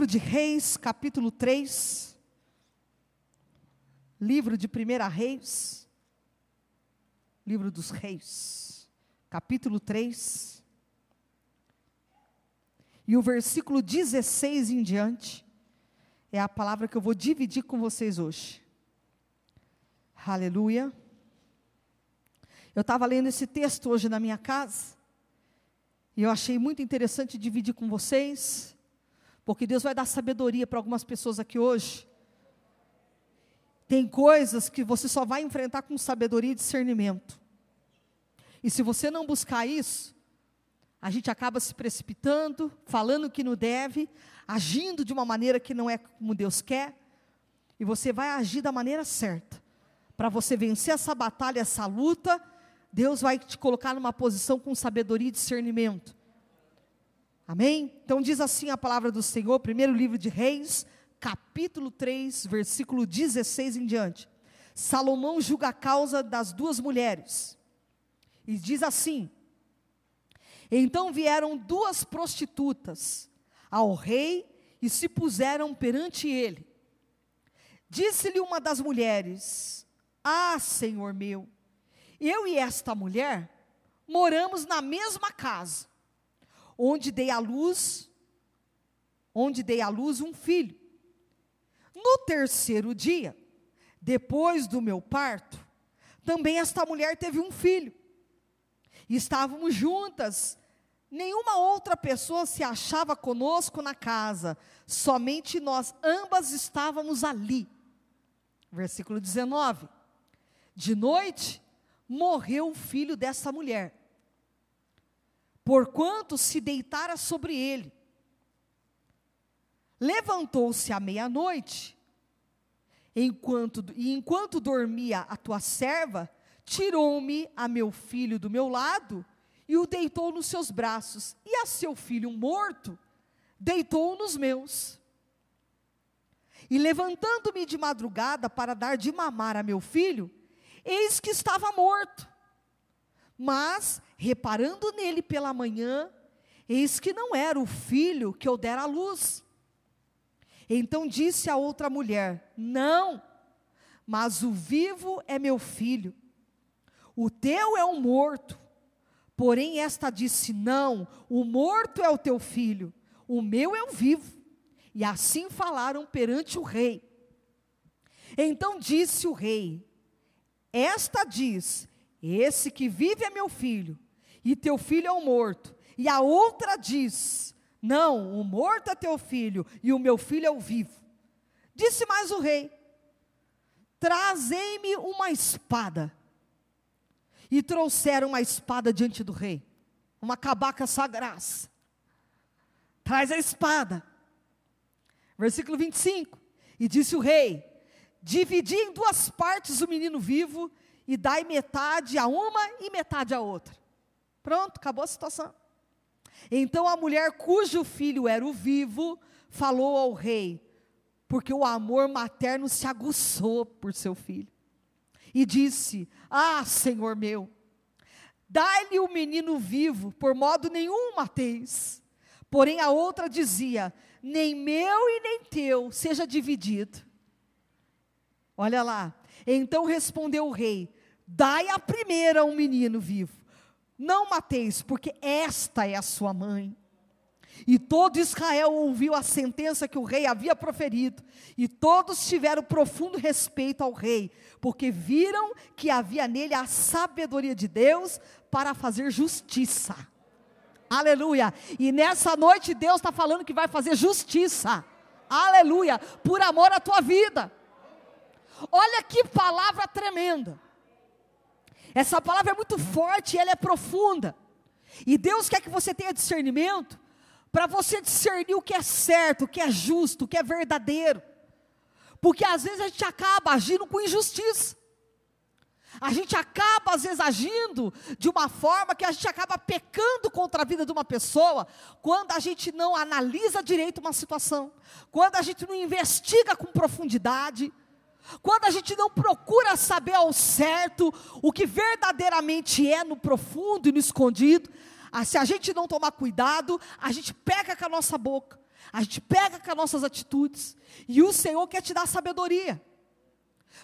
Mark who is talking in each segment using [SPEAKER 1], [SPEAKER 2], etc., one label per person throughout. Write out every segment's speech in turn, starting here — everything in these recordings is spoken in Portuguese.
[SPEAKER 1] livro de Reis, capítulo 3. Livro de Primeira Reis. Livro dos Reis, capítulo 3. E o versículo 16 em diante é a palavra que eu vou dividir com vocês hoje. Aleluia. Eu estava lendo esse texto hoje na minha casa. E eu achei muito interessante dividir com vocês, porque Deus vai dar sabedoria para algumas pessoas aqui hoje. Tem coisas que você só vai enfrentar com sabedoria e discernimento. E se você não buscar isso, a gente acaba se precipitando, falando que não deve, agindo de uma maneira que não é como Deus quer, e você vai agir da maneira certa. Para você vencer essa batalha, essa luta, Deus vai te colocar numa posição com sabedoria e discernimento. Amém? Então diz assim a palavra do Senhor, primeiro livro de Reis, capítulo 3, versículo 16 em diante. Salomão julga a causa das duas mulheres. E diz assim: Então vieram duas prostitutas ao rei e se puseram perante ele. Disse-lhe uma das mulheres: Ah, senhor meu, eu e esta mulher moramos na mesma casa, onde dei à luz, onde dei à luz um filho. No terceiro dia, depois do meu parto, também esta mulher teve um filho. Estávamos juntas. Nenhuma outra pessoa se achava conosco na casa, somente nós ambas estávamos ali. Versículo 19. De noite, morreu o filho dessa mulher, porquanto se deitara sobre ele. Levantou-se à meia-noite, enquanto, e enquanto dormia a tua serva, tirou-me a meu filho do meu lado e o deitou nos seus braços, e a seu filho morto, deitou-o nos meus. E levantando-me de madrugada para dar de mamar a meu filho, eis que estava morto. Mas, reparando nele pela manhã, eis que não era o filho que eu dera à luz. Então disse a outra mulher: Não, mas o vivo é meu filho, o teu é o morto. Porém, esta disse: Não, o morto é o teu filho, o meu é o vivo. E assim falaram perante o rei. Então disse o rei: esta diz: Esse que vive é meu filho, e teu filho é o morto. E a outra diz: Não, o morto é teu filho, e o meu filho é o vivo. Disse mais o rei: Trazei-me uma espada. E trouxeram uma espada diante do rei, uma cabaca sagraz. Traz a espada. Versículo 25. E disse o rei: dividi em duas partes o menino vivo e dai metade a uma e metade a outra. Pronto, acabou a situação. Então a mulher cujo filho era o vivo falou ao rei, porque o amor materno se aguçou por seu filho. E disse: Ah, Senhor meu, dai-lhe o menino vivo, por modo nenhum mateis. Porém a outra dizia: Nem meu e nem teu seja dividido. Olha lá. Então respondeu o rei: Dai a primeira um menino vivo. Não mateis, porque esta é a sua mãe. E todo Israel ouviu a sentença que o rei havia proferido, e todos tiveram profundo respeito ao rei, porque viram que havia nele a sabedoria de Deus para fazer justiça. Aleluia! E nessa noite Deus está falando que vai fazer justiça. Aleluia! Por amor à tua vida. Olha que palavra tremenda. Essa palavra é muito forte, ela é profunda. E Deus quer que você tenha discernimento para você discernir o que é certo, o que é justo, o que é verdadeiro. Porque às vezes a gente acaba agindo com injustiça. A gente acaba, às vezes, agindo de uma forma que a gente acaba pecando contra a vida de uma pessoa, quando a gente não analisa direito uma situação, quando a gente não investiga com profundidade, quando a gente não procura saber ao certo o que verdadeiramente é no profundo e no escondido, ah, se a gente não tomar cuidado, a gente pega com a nossa boca, a gente pega com as nossas atitudes, e o Senhor quer te dar sabedoria.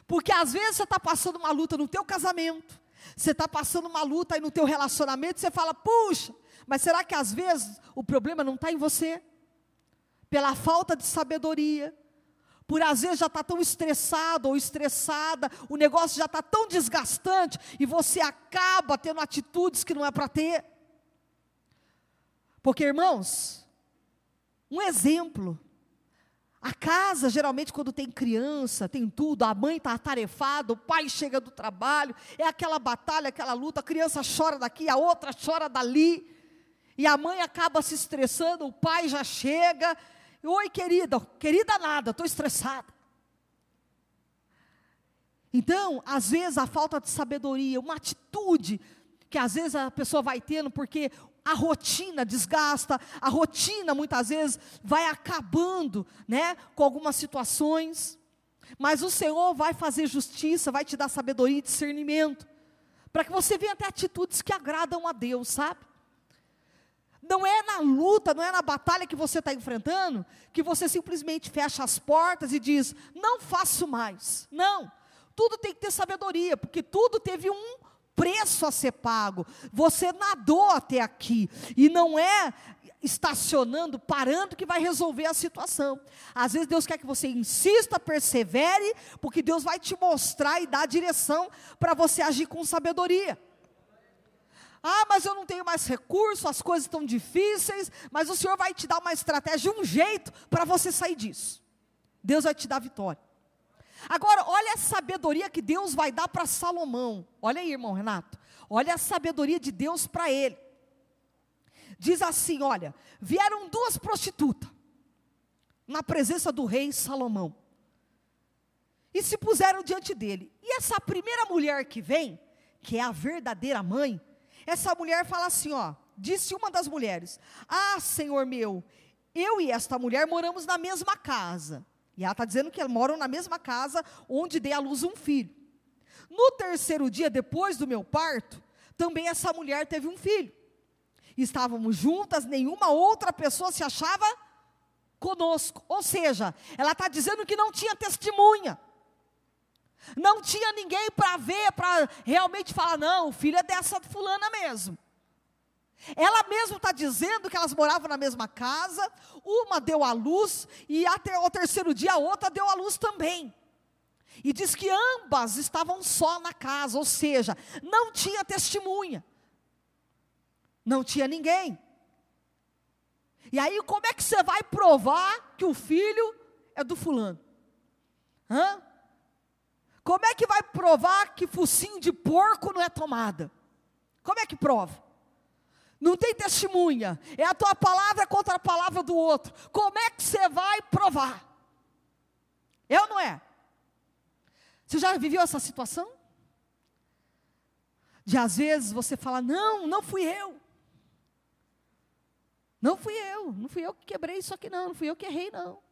[SPEAKER 1] Porque às vezes você está passando uma luta no teu casamento, você está passando uma luta aí no teu relacionamento, você fala, puxa, mas será que às vezes o problema não está em você? Pela falta de sabedoria, por às vezes já está tão estressado ou estressada, o negócio já está tão desgastante, e você acaba tendo atitudes que não é para ter. Porque, irmãos, um exemplo, a casa, geralmente, quando tem criança, tem tudo, a mãe está atarefada, o pai chega do trabalho, é aquela batalha, aquela luta, a criança chora daqui, a outra chora dali, e a mãe acaba se estressando, o pai já chega, oi querida, querida nada, estou estressada. Então, às vezes, a falta de sabedoria, uma atitude que às vezes a pessoa vai tendo, porque a rotina desgasta, a rotina muitas vezes vai acabando, né, com algumas situações. Mas o Senhor vai fazer justiça, vai te dar sabedoria e discernimento, para que você venha ter atitudes que agradam a Deus, sabe? Não é na luta, não é na batalha que você está enfrentando, que você simplesmente fecha as portas e diz: não faço mais. Não, tudo tem que ter sabedoria, porque tudo teve um preço a ser pago. Você nadou até aqui e não é estacionando, parando que vai resolver a situação. Às vezes Deus quer que você insista, persevere, porque Deus vai te mostrar e dar direção para você agir com sabedoria. Ah, mas eu não tenho mais recurso, as coisas estão difíceis, mas o Senhor vai te dar uma estratégia, um jeito para você sair disso. Deus vai te dar vitória. Agora, olha a sabedoria que Deus vai dar para Salomão. Olha aí, irmão Renato. Olha a sabedoria de Deus para ele. Diz assim: olha, vieram duas prostitutas na presença do rei Salomão e se puseram diante dele. E essa primeira mulher que vem, que é a verdadeira mãe, essa mulher fala assim: ó, disse uma das mulheres: Ah, senhor meu, eu e esta mulher moramos na mesma casa. E ela está dizendo que moram na mesma casa onde dei à luz um filho. No terceiro dia, depois do meu parto, também essa mulher teve um filho. Estávamos juntas, nenhuma outra pessoa se achava conosco. Ou seja, ela está dizendo que não tinha testemunha. Não tinha ninguém para ver, para realmente falar, não, o filho é dessa fulana mesmo. Ela mesma está dizendo que elas moravam na mesma casa, uma deu à luz, e até o terceiro dia a outra deu à luz também. E diz que ambas estavam só na casa, ou seja, não tinha testemunha, não tinha ninguém. E aí, como é que você vai provar que o filho é do fulano? Hã? Como é que vai provar que focinho de porco não é tomada? Como é que prova? Não tem testemunha. É a tua palavra contra a palavra do outro. Como é que você vai provar? É ou não é? Você já viveu essa situação? De às vezes você fala: Não, não fui eu. Não fui eu. Não fui eu que quebrei isso aqui, não. Não fui eu que errei, não.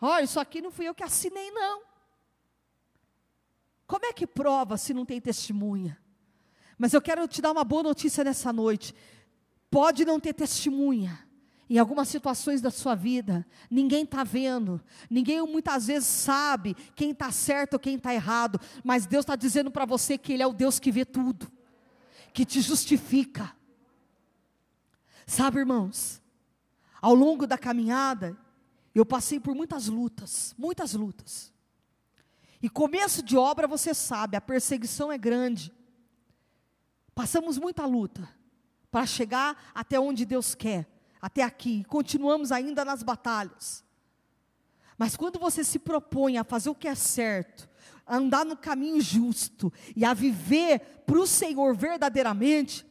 [SPEAKER 1] Olha, isso aqui não fui eu que assinei, não. Como é que prova se não tem testemunha? Mas eu quero te dar uma boa notícia nessa noite. Pode não ter testemunha. Em algumas situações da sua vida, ninguém está vendo, ninguém muitas vezes sabe quem está certo ou quem está errado, mas Deus está dizendo para você que Ele é o Deus que vê tudo, que te justifica. Sabe, irmãos, ao longo da caminhada, eu passei por muitas lutas, muitas lutas. E começo de obra, você sabe, a perseguição é grande. Passamos muita luta para chegar até onde Deus quer, até aqui. Continuamos ainda nas batalhas. Mas quando você se propõe a fazer o que é certo, a andar no caminho justo e a viver para o Senhor verdadeiramente,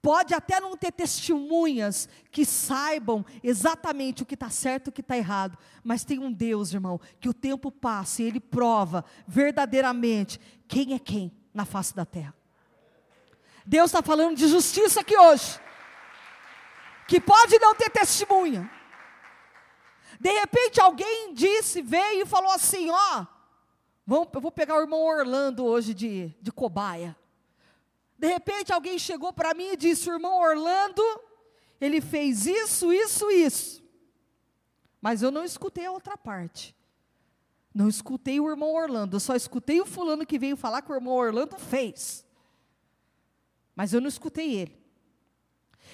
[SPEAKER 1] pode até não ter testemunhas que saibam exatamente o que está certo e o que está errado, mas tem um Deus, irmão, que o tempo passa e Ele prova verdadeiramente quem é quem na face da terra. Deus está falando de justiça aqui hoje. Que pode não ter testemunha. De repente alguém disse, veio e falou assim: ó, eu vou pegar o irmão Orlando hoje de, de cobaia. De repente alguém chegou para mim e disse: irmão Orlando, ele fez isso, isso, isso. Mas eu não escutei a outra parte. Não escutei o irmão Orlando, eu só escutei o fulano que veio falar que o irmão Orlando fez. Mas eu não escutei ele.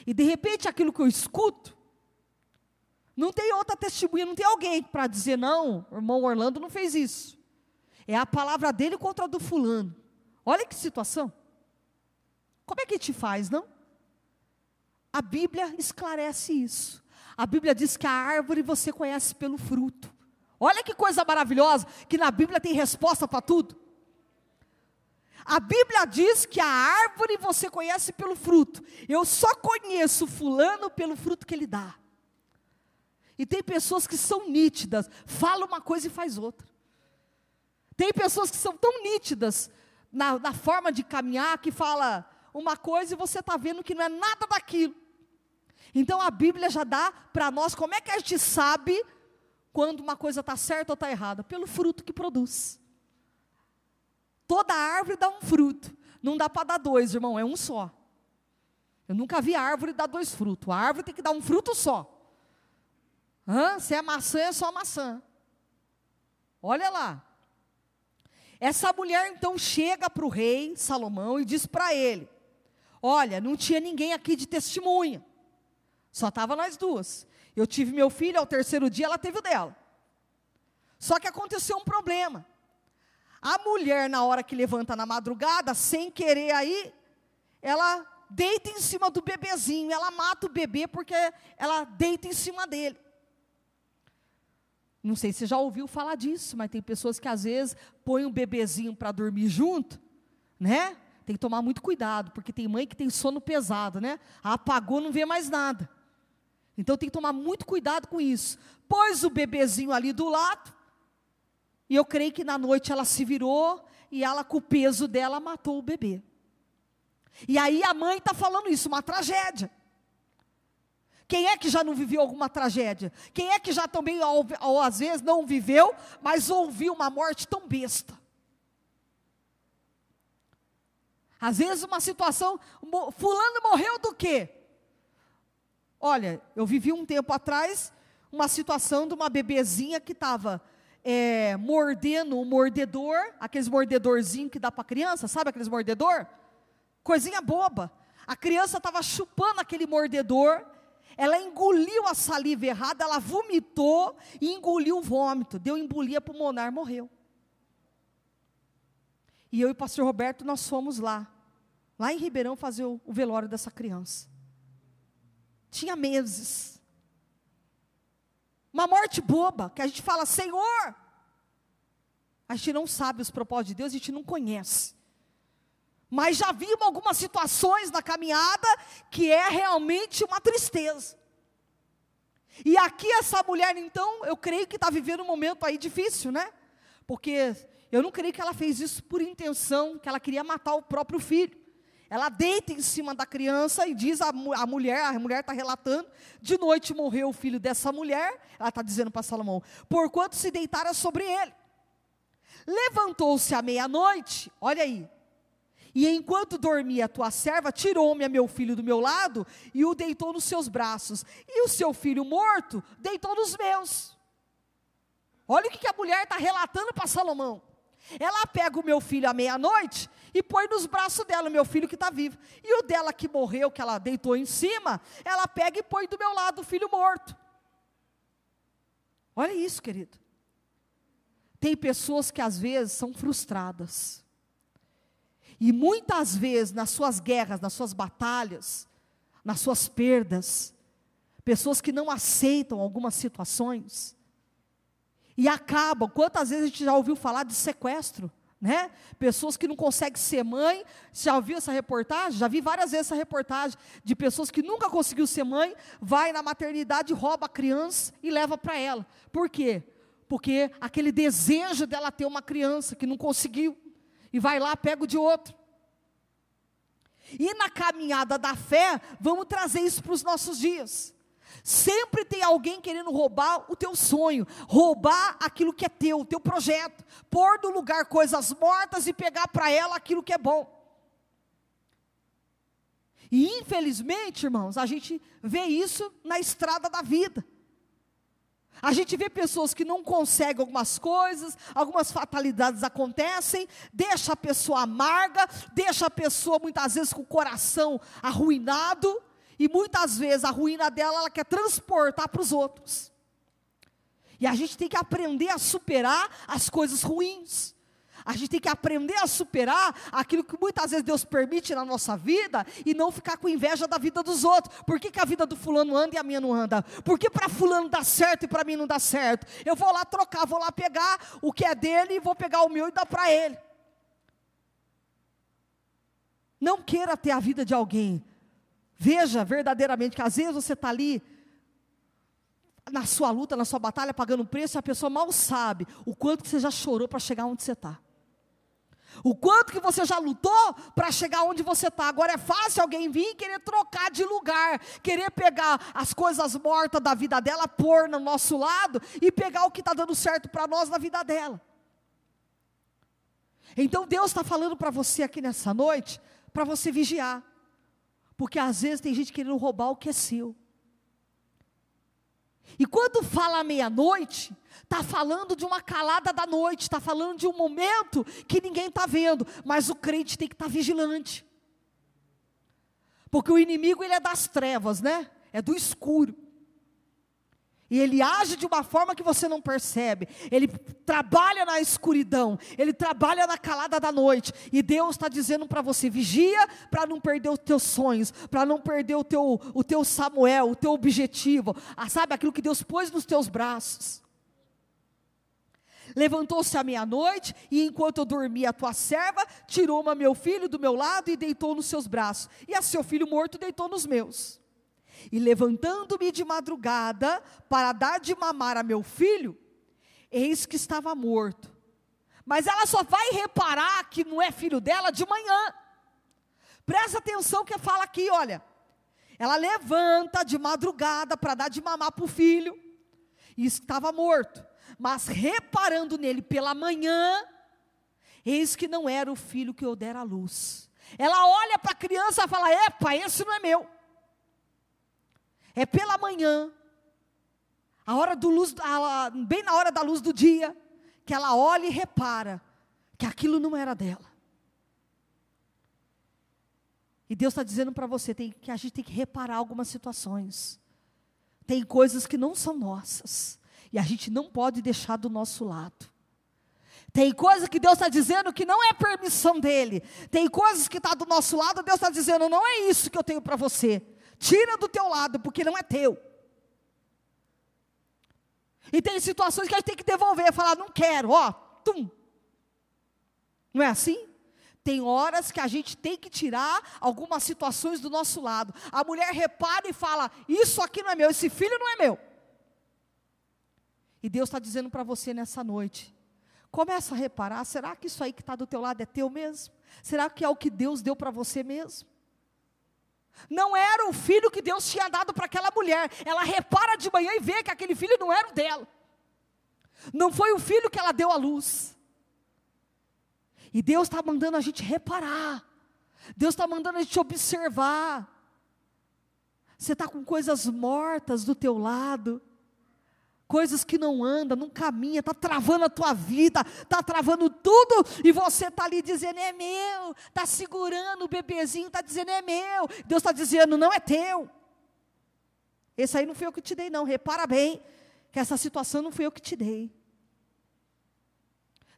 [SPEAKER 1] E de repente aquilo que eu escuto, não tem outra testemunha, não tem alguém para dizer, não, o irmão Orlando não fez isso. É a palavra dele contra a do fulano. Olha que situação. Como é que te faz, não? A Bíblia esclarece isso. A Bíblia diz que a árvore você conhece pelo fruto. Olha que coisa maravilhosa, que na Bíblia tem resposta para tudo. A Bíblia diz que a árvore você conhece pelo fruto. Eu só conheço fulano pelo fruto que ele dá. E tem pessoas que são nítidas, fala uma coisa e faz outra. Tem pessoas que são tão nítidas na, na forma de caminhar que fala uma coisa e você está vendo que não é nada daquilo. Então a Bíblia já dá para nós como é que a gente sabe quando uma coisa está certa ou está errada? Pelo fruto que produz. Toda árvore dá um fruto. Não dá para dar dois, irmão, é um só. Eu nunca vi árvore dar dois frutos. A árvore tem que dar um fruto só. Hã? Se é maçã, é só maçã. Olha lá. Essa mulher então chega para o rei Salomão e diz para ele: Olha, não tinha ninguém aqui de testemunha. Só estava nós duas. Eu tive meu filho, ao terceiro dia ela teve o dela. Só que aconteceu um problema. A mulher, na hora que levanta na madrugada, sem querer aí, ela deita em cima do bebezinho, ela mata o bebê porque ela deita em cima dele. Não sei se você já ouviu falar disso, mas tem pessoas que às vezes põem um bebezinho para dormir junto, né? Tem que tomar muito cuidado, porque tem mãe que tem sono pesado, né? Apagou, não vê mais nada. Então tem que tomar muito cuidado com isso. Pôs o bebezinho ali do lado, e eu creio que na noite ela se virou e ela, com o peso dela, matou o bebê. E aí a mãe está falando isso, uma tragédia. Quem é que já não viveu alguma tragédia? Quem é que já também, ou, ou às vezes, não viveu, mas ouviu uma morte tão besta? Às vezes uma situação, fulano morreu do quê? Olha, eu vivi um tempo atrás uma situação de uma bebezinha que estava é, mordendo um mordedor, aqueles mordedorzinhos que dá para criança, sabe aqueles mordedor? Coisinha boba. A criança estava chupando aquele mordedor, ela engoliu a saliva errada, ela vomitou e engoliu o vômito, deu embolia pulmonar, morreu. E eu e o pastor Roberto, nós fomos lá lá em Ribeirão, fazer o, velório dessa criança. Tinha meses. Uma morte boba, que a gente fala, Senhor. A gente não sabe os propósitos de Deus, a gente não conhece. Mas já vimos algumas situações na caminhada que é realmente uma tristeza. E aqui essa mulher, então, eu creio que está vivendo um momento aí difícil, né? Porque eu não creio que ela fez isso por intenção, que ela queria matar o próprio filho. Ela deita em cima da criança e diz a mulher, a mulher está relatando, de noite morreu o filho dessa mulher, ela está dizendo para Salomão, porquanto se deitara sobre ele. Levantou-se à meia-noite, olha aí, e enquanto dormia a tua serva, tirou-me a meu filho do meu lado e o deitou nos seus braços. E o seu filho morto deitou nos meus. Olha o que a mulher está relatando para Salomão. Ela pega o meu filho à meia-noite e põe nos braços dela, o meu filho que está vivo. E o dela que morreu, que ela deitou em cima, ela pega e põe do meu lado o filho morto. Olha isso, querido. Tem pessoas que às vezes são frustradas. E muitas vezes, nas suas guerras, nas suas batalhas, nas suas perdas, pessoas que não aceitam algumas situações, e acabam. Quantas vezes a gente já ouviu falar de sequestro? Né? Pessoas que não conseguem ser mãe. Já ouviu essa reportagem? Já vi várias vezes essa reportagem de pessoas que nunca conseguiu ser mãe, vai na maternidade, rouba a criança e leva para ela. Por quê? Porque aquele desejo dela ter uma criança que não conseguiu e vai lá pega o de outro. E na caminhada da fé, vamos trazer isso para os nossos dias. Sempre tem alguém querendo roubar o teu sonho, roubar aquilo que é teu, o teu projeto, pôr no lugar coisas mortas e pegar para ela aquilo que é bom. E infelizmente, irmãos, a gente vê isso na estrada da vida. A gente vê pessoas que não conseguem algumas coisas, algumas fatalidades acontecem, deixa a pessoa amarga, deixa a pessoa muitas vezes com o coração arruinado, e muitas vezes a ruína dela ela quer transportar para os outros. E a gente tem que aprender a superar as coisas ruins. A gente tem que aprender a superar aquilo que muitas vezes Deus permite na nossa vida e não ficar com inveja da vida dos outros. Por que, que a vida do fulano anda e a minha não anda? Por que para fulano dá certo e para mim não dá certo? Eu vou lá trocar, vou lá pegar o que é dele e vou pegar o meu e dar para ele. Não queira ter a vida de alguém. Veja verdadeiramente que às vezes você está ali na sua luta, na sua batalha, pagando preço, e a pessoa mal sabe o quanto que você já chorou para chegar onde você está. O quanto que você já lutou para chegar onde você está. Agora é fácil alguém vir e querer trocar de lugar, querer pegar as coisas mortas da vida dela, pôr no nosso lado e pegar o que está dando certo para nós na vida dela. Então Deus está falando para você aqui nessa noite, para você vigiar. Porque às vezes tem gente querendo roubar o que é seu. E quando fala meia-noite, está falando de uma calada da noite, está falando de um momento que ninguém está vendo, mas o crente tem que estar tá vigilante. Porque o inimigo ele é das trevas, né? É do escuro. E ele age de uma forma que você não percebe. Ele trabalha na escuridão. Ele trabalha na calada da noite. E Deus está dizendo para você: vigia para não perder os teus sonhos, para não perder o teu, o teu Samuel, o teu objetivo. Ah, sabe aquilo que Deus pôs nos teus braços. Levantou-se à meia-noite, e enquanto eu dormia, a tua serva tirou-me meu filho do meu lado e deitou nos seus braços. E a seu filho morto deitou nos meus. E levantando-me de madrugada para dar de mamar a meu filho, eis que estava morto. Mas ela só vai reparar que não é filho dela de manhã. Presta atenção que fala aqui, olha. Ela levanta de madrugada para dar de mamar para o filho, e estava morto. Mas reparando nele pela manhã, eis que não era o filho que eu dera à luz. Ela olha para a criança e fala: Epa, esse não é meu. É pela manhã, a hora do luz, a, bem na hora da luz do dia, que ela olha e repara que aquilo não era dela. E Deus está dizendo para você tem, que a gente tem que reparar algumas situações. Tem coisas que não são nossas. E a gente não pode deixar do nosso lado. Tem coisas que Deus está dizendo que não é permissão dele. Tem coisas que está do nosso lado, Deus está dizendo, não é isso que eu tenho para você. Tira do teu lado, porque não é teu. E tem situações que a gente tem que devolver, falar, não quero, ó, tum. Não é assim? Tem horas que a gente tem que tirar algumas situações do nosso lado. A mulher repara e fala: Isso aqui não é meu, esse filho não é meu. E Deus está dizendo para você nessa noite: Começa a reparar: será que isso aí que está do teu lado é teu mesmo? Será que é o que Deus deu para você mesmo? Não era o filho que Deus tinha dado para aquela mulher. Ela repara de manhã e vê que aquele filho não era o dela. Não foi o filho que ela deu à luz. E Deus está mandando a gente reparar. Deus está mandando a gente observar. Você está com coisas mortas do teu lado coisas que não andam, não caminha, está travando a tua vida, está travando tudo, e você está ali dizendo, é meu, está segurando o bebezinho, está dizendo, é meu, Deus está dizendo, não é teu. Esse aí não foi eu que te dei, não, repara bem, que essa situação não foi eu que te dei.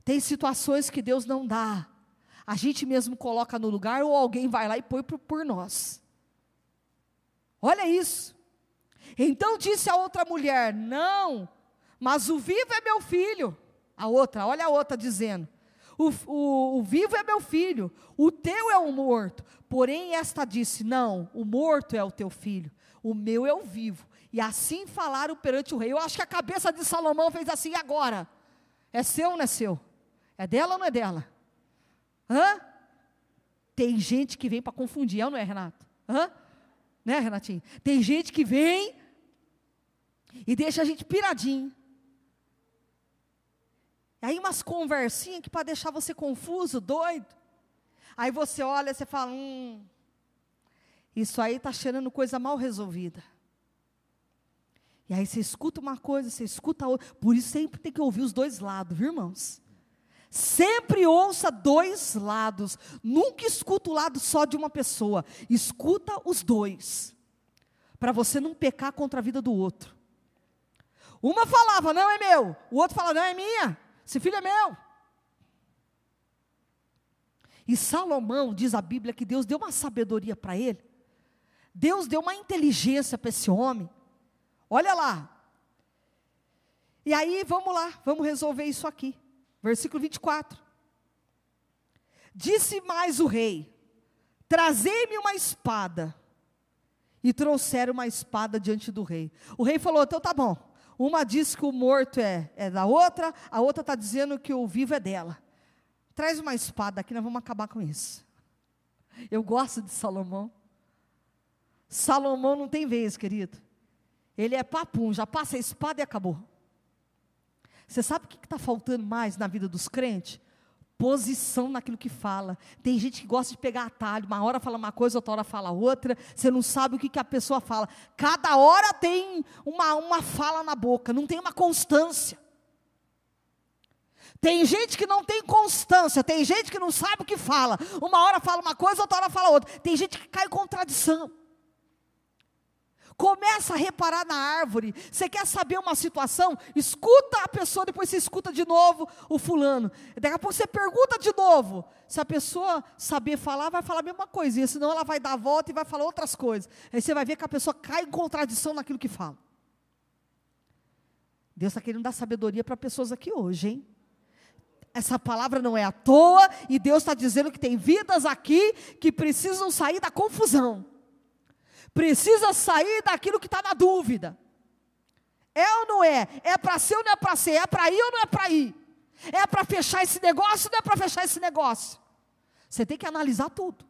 [SPEAKER 1] Tem situações que Deus não dá, a gente mesmo coloca no lugar, ou alguém vai lá e põe por, por nós. Olha isso. Então disse a outra mulher: Não, mas o vivo é meu filho. A outra, olha a outra dizendo: o, o, o, vivo é meu filho, o teu é o morto. Porém, esta disse: Não, o morto é o teu filho, o meu é o vivo. E assim falaram perante o rei. Eu acho que a cabeça de Salomão fez assim: e agora? É seu ou não é seu? É dela ou não é dela? Hã? Tem gente que vem para confundir, é ou não é, Renato? Hã? Né, Renatinho? Tem gente que vem e deixa a gente piradinho. Aí umas conversinhas que para deixar você confuso, doido. Aí você olha você fala, hum, Isso aí está cheirando coisa mal resolvida. E aí você escuta uma coisa, você escuta outra. Por isso sempre tem que ouvir os dois lados, viu, irmãos? Sempre ouça dois lados. Nunca escuta o lado só de uma pessoa. Escuta os dois. Para você não pecar contra a vida do outro. Uma falava, não é meu. O outro fala, não é minha. Esse filho é meu. E Salomão, diz a Bíblia, que Deus deu uma sabedoria para ele. Deus deu uma inteligência para esse homem. Olha lá. E aí, vamos lá, vamos resolver isso aqui. Versículo 24. Disse mais o rei: Trazei-me uma espada. E trouxeram uma espada diante do rei. O rei falou: Então tá bom. Uma diz que o morto é, é da outra, a outra está dizendo que o vivo é dela. Traz uma espada aqui, nós vamos acabar com isso. Eu gosto de Salomão. Salomão não tem vez, querido. Ele é papum, já passa a espada e acabou. Você sabe o que está faltando mais na vida dos crentes? Posição naquilo que fala. Tem gente que gosta de pegar atalho, uma hora fala uma coisa, outra hora fala outra, você não sabe o que, que a pessoa fala. Cada hora tem uma, uma fala na boca, não tem uma constância. Tem gente que não tem constância, tem gente que não sabe o que fala. Uma hora fala uma coisa, outra hora fala outra. Tem gente que cai em contradição. Começa a reparar na árvore. Você quer saber uma situação? Escuta a pessoa, depois você escuta de novo o fulano. Daqui a pouco você pergunta de novo. Se a pessoa saber falar, vai falar a mesma coisinha, senão ela vai dar a volta e vai falar outras coisas. Aí você vai ver que a pessoa cai em contradição naquilo que fala. Deus está querendo dar sabedoria para pessoas aqui hoje, hein? Essa palavra não é à toa, e Deus está dizendo que tem vidas aqui que precisam sair da confusão precisa sair daquilo que está na dúvida. É ou não é? É para ser ou não é para ser? É para ir ou não é para ir? É para fechar esse negócio ou não é para fechar esse negócio? Você tem que analisar tudo.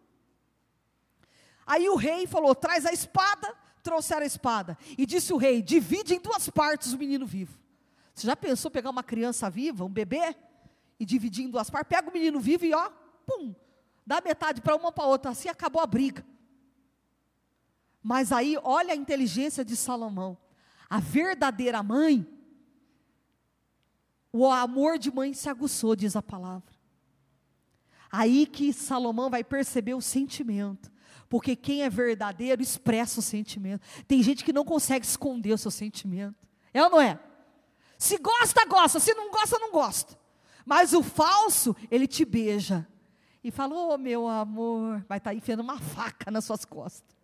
[SPEAKER 1] Aí o rei falou: traz a espada, trouxeram a espada. E disse o rei: divide em duas partes o menino vivo. Você já pensou pegar uma criança viva, um bebê, e dividir em duas partes? Pega o menino vivo e ó, pum, dá metade para uma para outra, assim acabou a briga. Mas aí, olha a inteligência de Salomão. A verdadeira mãe, o amor de mãe se aguçou, diz a palavra. Aí que Salomão vai perceber o sentimento. Porque quem é verdadeiro expressa o sentimento. Tem gente que não consegue esconder o seu sentimento. É ou não é? Se gosta, gosta. Se não gosta, não gosta. Mas o falso, ele te beija. E fala, ô oh, meu amor, vai estar tá enfiando uma faca nas suas costas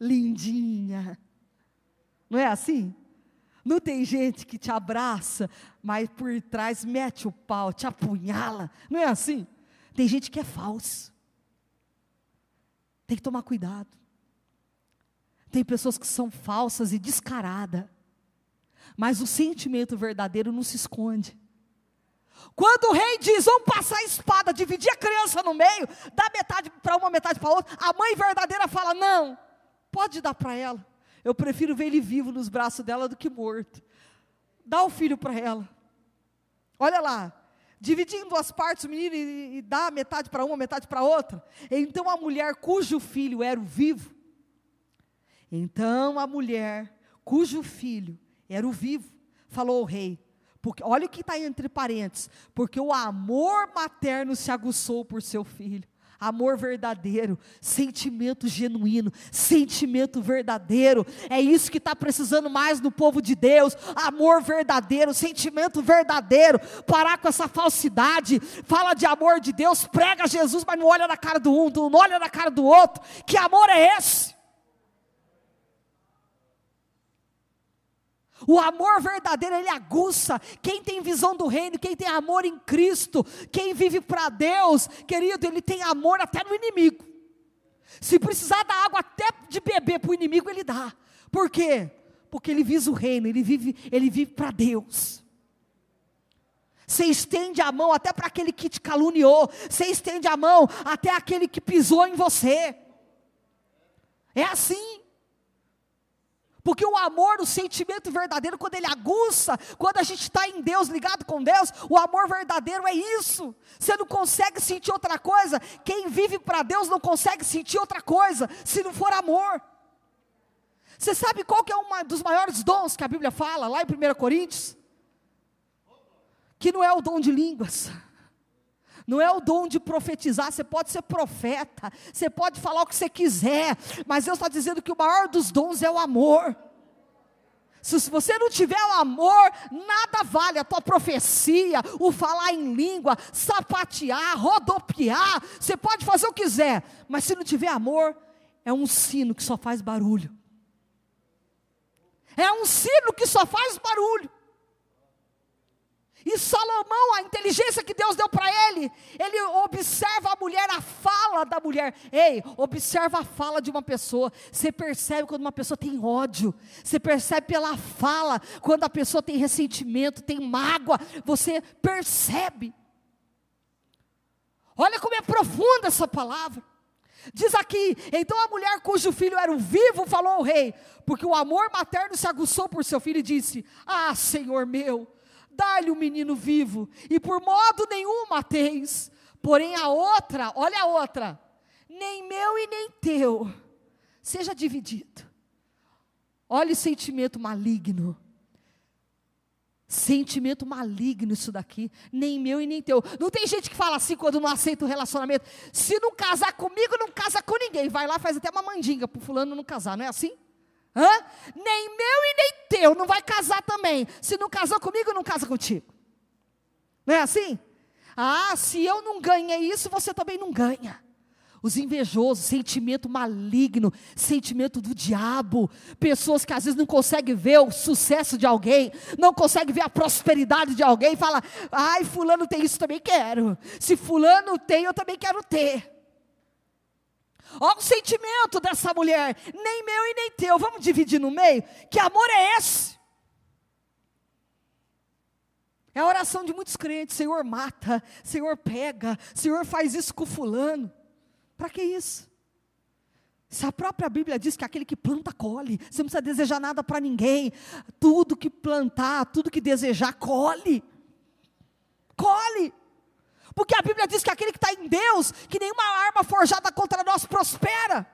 [SPEAKER 1] lindinha. Não é assim? Não tem gente que te abraça, mas por trás mete o pau, te apunhala. Não é assim? Tem gente que é falso. Tem que tomar cuidado. Tem pessoas que são falsas e descaradas. Mas o sentimento verdadeiro não se esconde. Quando o rei diz, vamos passar a espada, dividir a criança no meio, dá metade para uma, metade para outra, a mãe verdadeira fala: não, Pode dar para ela. Eu prefiro ver ele vivo nos braços dela do que morto. Dá o filho para ela. Olha lá. Dividir em duas partes o menino e, e dá metade para uma, metade para outra. Então a mulher cujo filho era o vivo. Então a mulher cujo filho era o vivo, falou ao rei. Porque, olha o que está entre parênteses. Porque o amor materno se aguçou por seu filho amor verdadeiro, sentimento genuíno, sentimento verdadeiro. É isso que está precisando mais no povo de Deus: amor verdadeiro, sentimento verdadeiro. Parar com essa falsidade. Fala de amor de Deus, prega Jesus, mas não olha na cara do um, não olha na cara do outro. Que amor é esse? O amor verdadeiro, ele aguça. Quem tem visão do reino, quem tem amor em Cristo, quem vive para Deus, querido, ele tem amor até no inimigo. Se precisar dar água até de beber para o inimigo, ele dá. Por quê? Porque ele visa o reino, ele vive, ele vive para Deus. Você estende a mão até para aquele que te caluniou, você estende a mão até aquele que pisou em você. É assim. Porque o amor, o sentimento verdadeiro, quando ele aguça, quando a gente está em Deus, ligado com Deus, o amor verdadeiro é isso. Você não consegue sentir outra coisa. Quem vive para Deus não consegue sentir outra coisa, se não for amor. Você sabe qual que é um dos maiores dons que a Bíblia fala, lá em 1 Coríntios? Que não é o dom de línguas. Não é o dom de profetizar, você pode ser profeta, você pode falar o que você quiser, mas Deus está dizendo que o maior dos dons é o amor. Se você não tiver o amor, nada vale a tua profecia, o falar em língua, sapatear, rodopiar, você pode fazer o que quiser, mas se não tiver amor, é um sino que só faz barulho. É um sino que só faz barulho. E Salomão, a inteligência que Deus deu para ele, ele observa a mulher, a fala da mulher. Ei, observa a fala de uma pessoa. Você percebe quando uma pessoa tem ódio. Você percebe pela fala quando a pessoa tem ressentimento, tem mágoa. Você percebe. Olha como é profunda essa palavra. Diz aqui: então a mulher cujo filho era o vivo falou ao rei, porque o amor materno se aguçou por seu filho e disse: Ah, Senhor meu, dá-lhe o menino vivo, e por modo nenhum mateis. Porém a outra, olha a outra, nem meu e nem teu, seja dividido. Olha o sentimento maligno. Sentimento maligno isso daqui, nem meu e nem teu. Não tem gente que fala assim quando não aceita o relacionamento. Se não casar comigo, não casa com ninguém. Vai lá, faz até uma mandinga para fulano não casar, não é assim? Hã? Nem meu e teu, não vai casar também. Se não casou comigo, não casa contigo. Não é assim? Ah, se eu não ganhei isso, você também não ganha os invejosos, sentimento maligno, sentimento do diabo, pessoas que às vezes não conseguem ver o sucesso de alguém, não conseguem ver a prosperidade de alguém, fala: "Ai, fulano tem isso, também quero. Se fulano tem, eu também quero ter". Olha o sentimento dessa mulher, nem meu e nem teu. Vamos dividir no meio? Que amor é esse? É a oração de muitos crentes: Senhor, mata, Senhor, pega, Senhor, faz isso com fulano. Para que isso? Se a própria Bíblia diz que aquele que planta, colhe, você não precisa desejar nada para ninguém, tudo que plantar, tudo que desejar, colhe. Colhe. Porque a Bíblia diz que aquele que está em Deus, que nenhuma arma forjada contra nós prospera.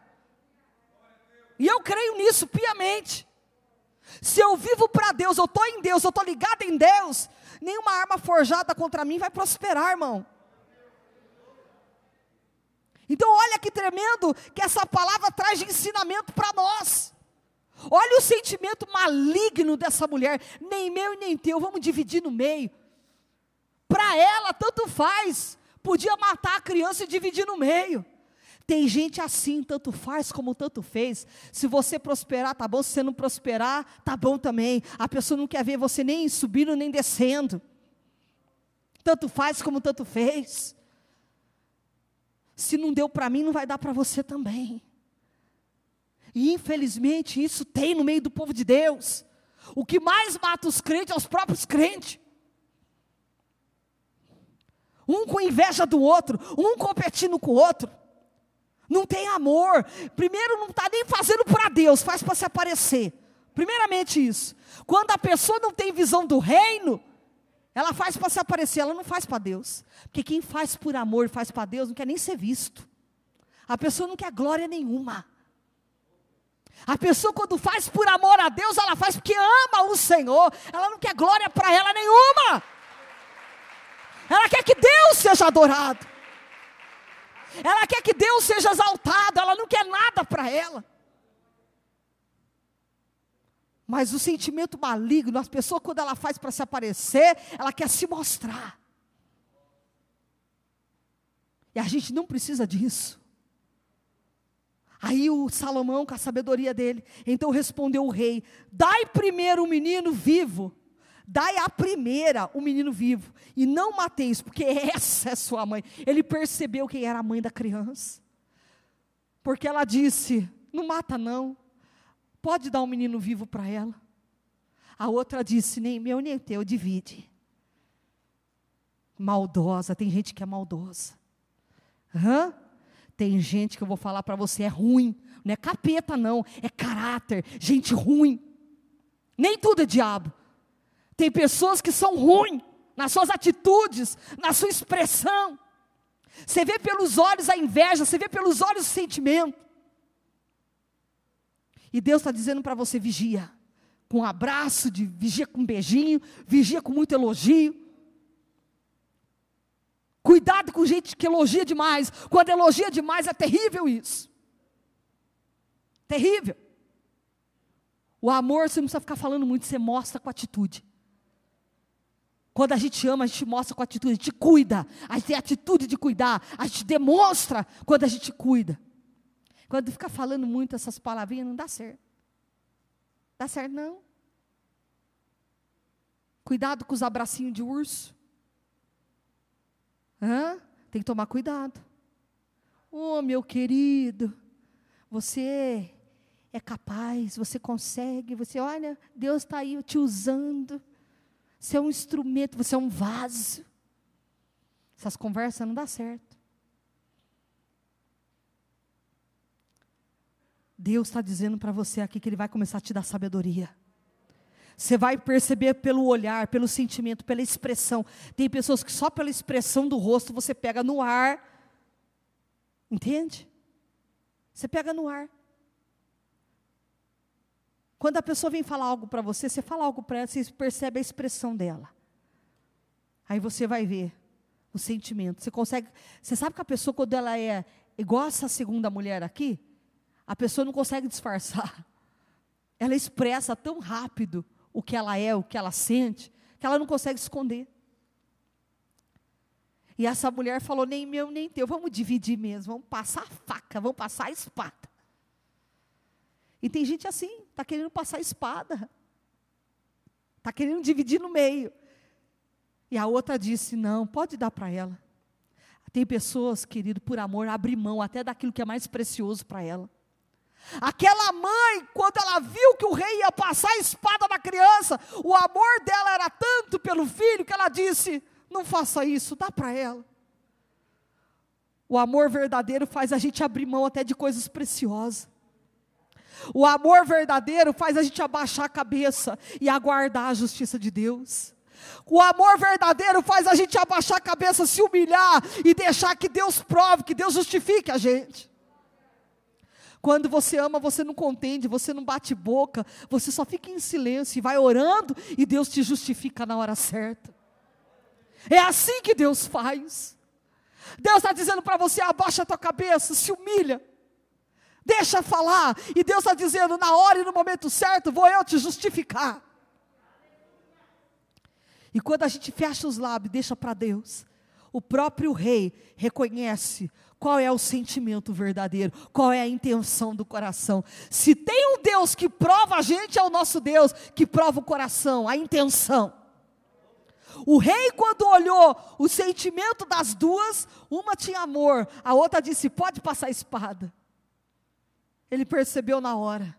[SPEAKER 1] E eu creio nisso piamente. Se eu vivo para Deus, eu estou em Deus, eu estou ligado em Deus, nenhuma arma forjada contra mim vai prosperar, irmão. Então, olha que tremendo que essa palavra traz de ensinamento para nós. Olha o sentimento maligno dessa mulher, nem meu e nem teu, vamos dividir no meio. Para ela, tanto faz, podia matar a criança e dividir no meio. Tem gente assim, tanto faz como tanto fez. Se você prosperar, tá bom. Se você não prosperar, tá bom também. A pessoa não quer ver você nem subindo nem descendo. Tanto faz como tanto fez. Se não deu para mim, não vai dar para você também. E infelizmente isso tem no meio do povo de Deus. O que mais mata os crentes é os próprios crentes. Um com inveja do outro, um competindo com o outro. Não tem amor. Primeiro, não está nem fazendo para Deus, faz para se aparecer. Primeiramente, isso. Quando a pessoa não tem visão do reino, ela faz para se aparecer, ela não faz para Deus. Porque quem faz por amor, faz para Deus, não quer nem ser visto. A pessoa não quer glória nenhuma. A pessoa, quando faz por amor a Deus, ela faz porque ama o Senhor. Ela não quer glória para ela nenhuma. Ela quer que Deus seja adorado. Ela quer que Deus seja exaltado. Ela não quer nada para ela. Mas o sentimento maligno, as pessoas, quando ela faz para se aparecer, ela quer se mostrar. E a gente não precisa disso. Aí o Salomão, com a sabedoria dele, então respondeu o rei: Dai primeiro o menino vivo, dai a primeira o menino vivo, e não mateis, porque essa é sua mãe. Ele percebeu quem era a mãe da criança, porque ela disse: Não mata, não pode dar um menino vivo para ela? A outra disse: nem meu nem teu, divide. Maldosa, tem gente que é maldosa. Hã? Tem gente que eu vou falar para você é ruim, não é capeta não, é caráter, gente ruim. Nem tudo é diabo. Tem pessoas que são ruins nas suas atitudes, na sua expressão. Você vê pelos olhos a inveja, você vê pelos olhos o sentimento. E Deus está dizendo para você: vigia, com um abraço, de, vigia com um beijinho, vigia com muito elogio. Cuidado com gente que elogia demais. Quando elogia demais é terrível isso. Terrível. O amor você não precisa ficar falando muito, você mostra com atitude. Quando a gente ama, a gente mostra com atitude, a gente cuida, a gente tem atitude de cuidar, a gente demonstra quando a gente cuida. Quando fica falando muito essas palavrinhas, não dá certo. Dá certo não. Cuidado com os abracinhos de urso. Hã? Tem que tomar cuidado. Oh, meu querido, você é capaz, você consegue, você olha, Deus está aí te usando. Você é um instrumento, você é um vaso. Essas conversas não dá certo. Deus está dizendo para você aqui que Ele vai começar a te dar sabedoria. Você vai perceber pelo olhar, pelo sentimento, pela expressão. Tem pessoas que só pela expressão do rosto você pega no ar. Entende? Você pega no ar. Quando a pessoa vem falar algo para você, você fala algo para ela, você percebe a expressão dela. Aí você vai ver o sentimento. Você consegue. Você sabe que a pessoa, quando ela é igual essa segunda mulher aqui, a pessoa não consegue disfarçar. Ela expressa tão rápido o que ela é, o que ela sente, que ela não consegue esconder. E essa mulher falou: nem meu, nem teu, vamos dividir mesmo, vamos passar a faca, vamos passar a espada. E tem gente assim, está querendo passar espada, está querendo dividir no meio. E a outra disse: não, pode dar para ela. Tem pessoas, querido, por amor, abrem mão até daquilo que é mais precioso para ela. Aquela mãe, quando ela viu que o rei ia passar a espada na criança, o amor dela era tanto pelo filho que ela disse: Não faça isso, dá para ela. O amor verdadeiro faz a gente abrir mão até de coisas preciosas. O amor verdadeiro faz a gente abaixar a cabeça e aguardar a justiça de Deus. O amor verdadeiro faz a gente abaixar a cabeça, se humilhar e deixar que Deus prove, que Deus justifique a gente. Quando você ama, você não contende, você não bate boca, você só fica em silêncio e vai orando e Deus te justifica na hora certa. É assim que Deus faz. Deus está dizendo para você: abaixa a tua cabeça, se humilha, deixa falar, e Deus está dizendo: na hora e no momento certo, vou eu te justificar. E quando a gente fecha os lábios, deixa para Deus, o próprio rei reconhece qual é o sentimento verdadeiro, qual é a intenção do coração. Se tem um Deus que prova a gente, é o nosso Deus que prova o coração, a intenção. O rei, quando olhou o sentimento das duas, uma tinha amor, a outra disse: pode passar a espada. Ele percebeu na hora.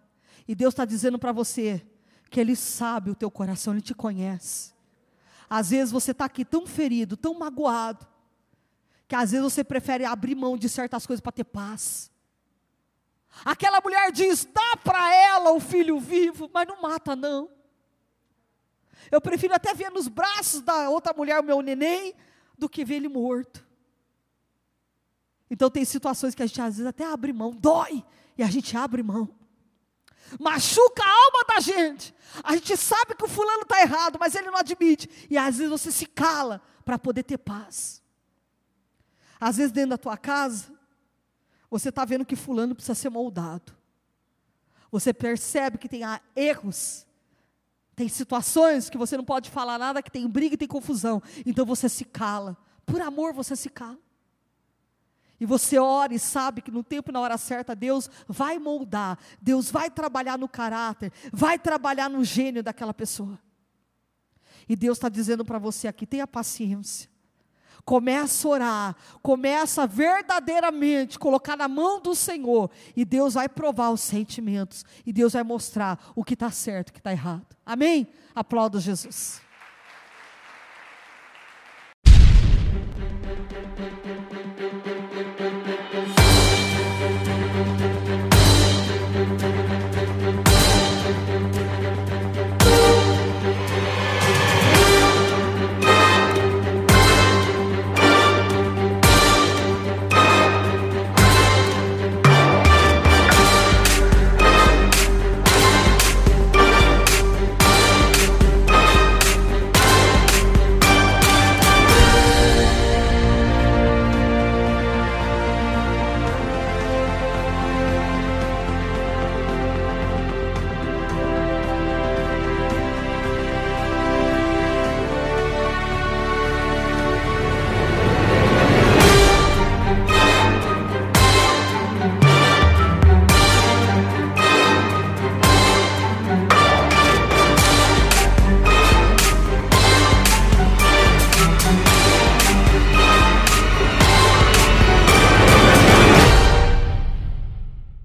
[SPEAKER 1] E Deus está dizendo para você que Ele sabe o teu coração, Ele te conhece. Às vezes você está aqui tão ferido, tão magoado, que às vezes você prefere abrir mão de certas coisas para ter paz. Aquela mulher diz: dá para ela o filho vivo, mas não mata, não. Eu prefiro até ver nos braços da outra mulher o meu neném, do que ver ele morto. Então tem situações que a gente às vezes até abre mão, dói, e a gente abre mão. Machuca a alma da gente. A gente sabe que o fulano está errado, mas ele não admite. E às vezes você se cala para poder ter paz. Às vezes dentro da tua casa, você está vendo que fulano precisa ser moldado. Você percebe que tem erros, tem situações que você não pode falar nada, que tem briga e tem confusão. Então você se cala. Por amor você se cala. E você ora e sabe que no tempo e na hora certa Deus vai moldar, Deus vai trabalhar no caráter, vai trabalhar no gênio daquela pessoa. E Deus está dizendo para você aqui: tenha paciência. Começa a orar, começa verdadeiramente colocar na mão do Senhor, e Deus vai provar os sentimentos, e Deus vai mostrar o que está certo, o que está errado. Amém? Aplauda Jesus.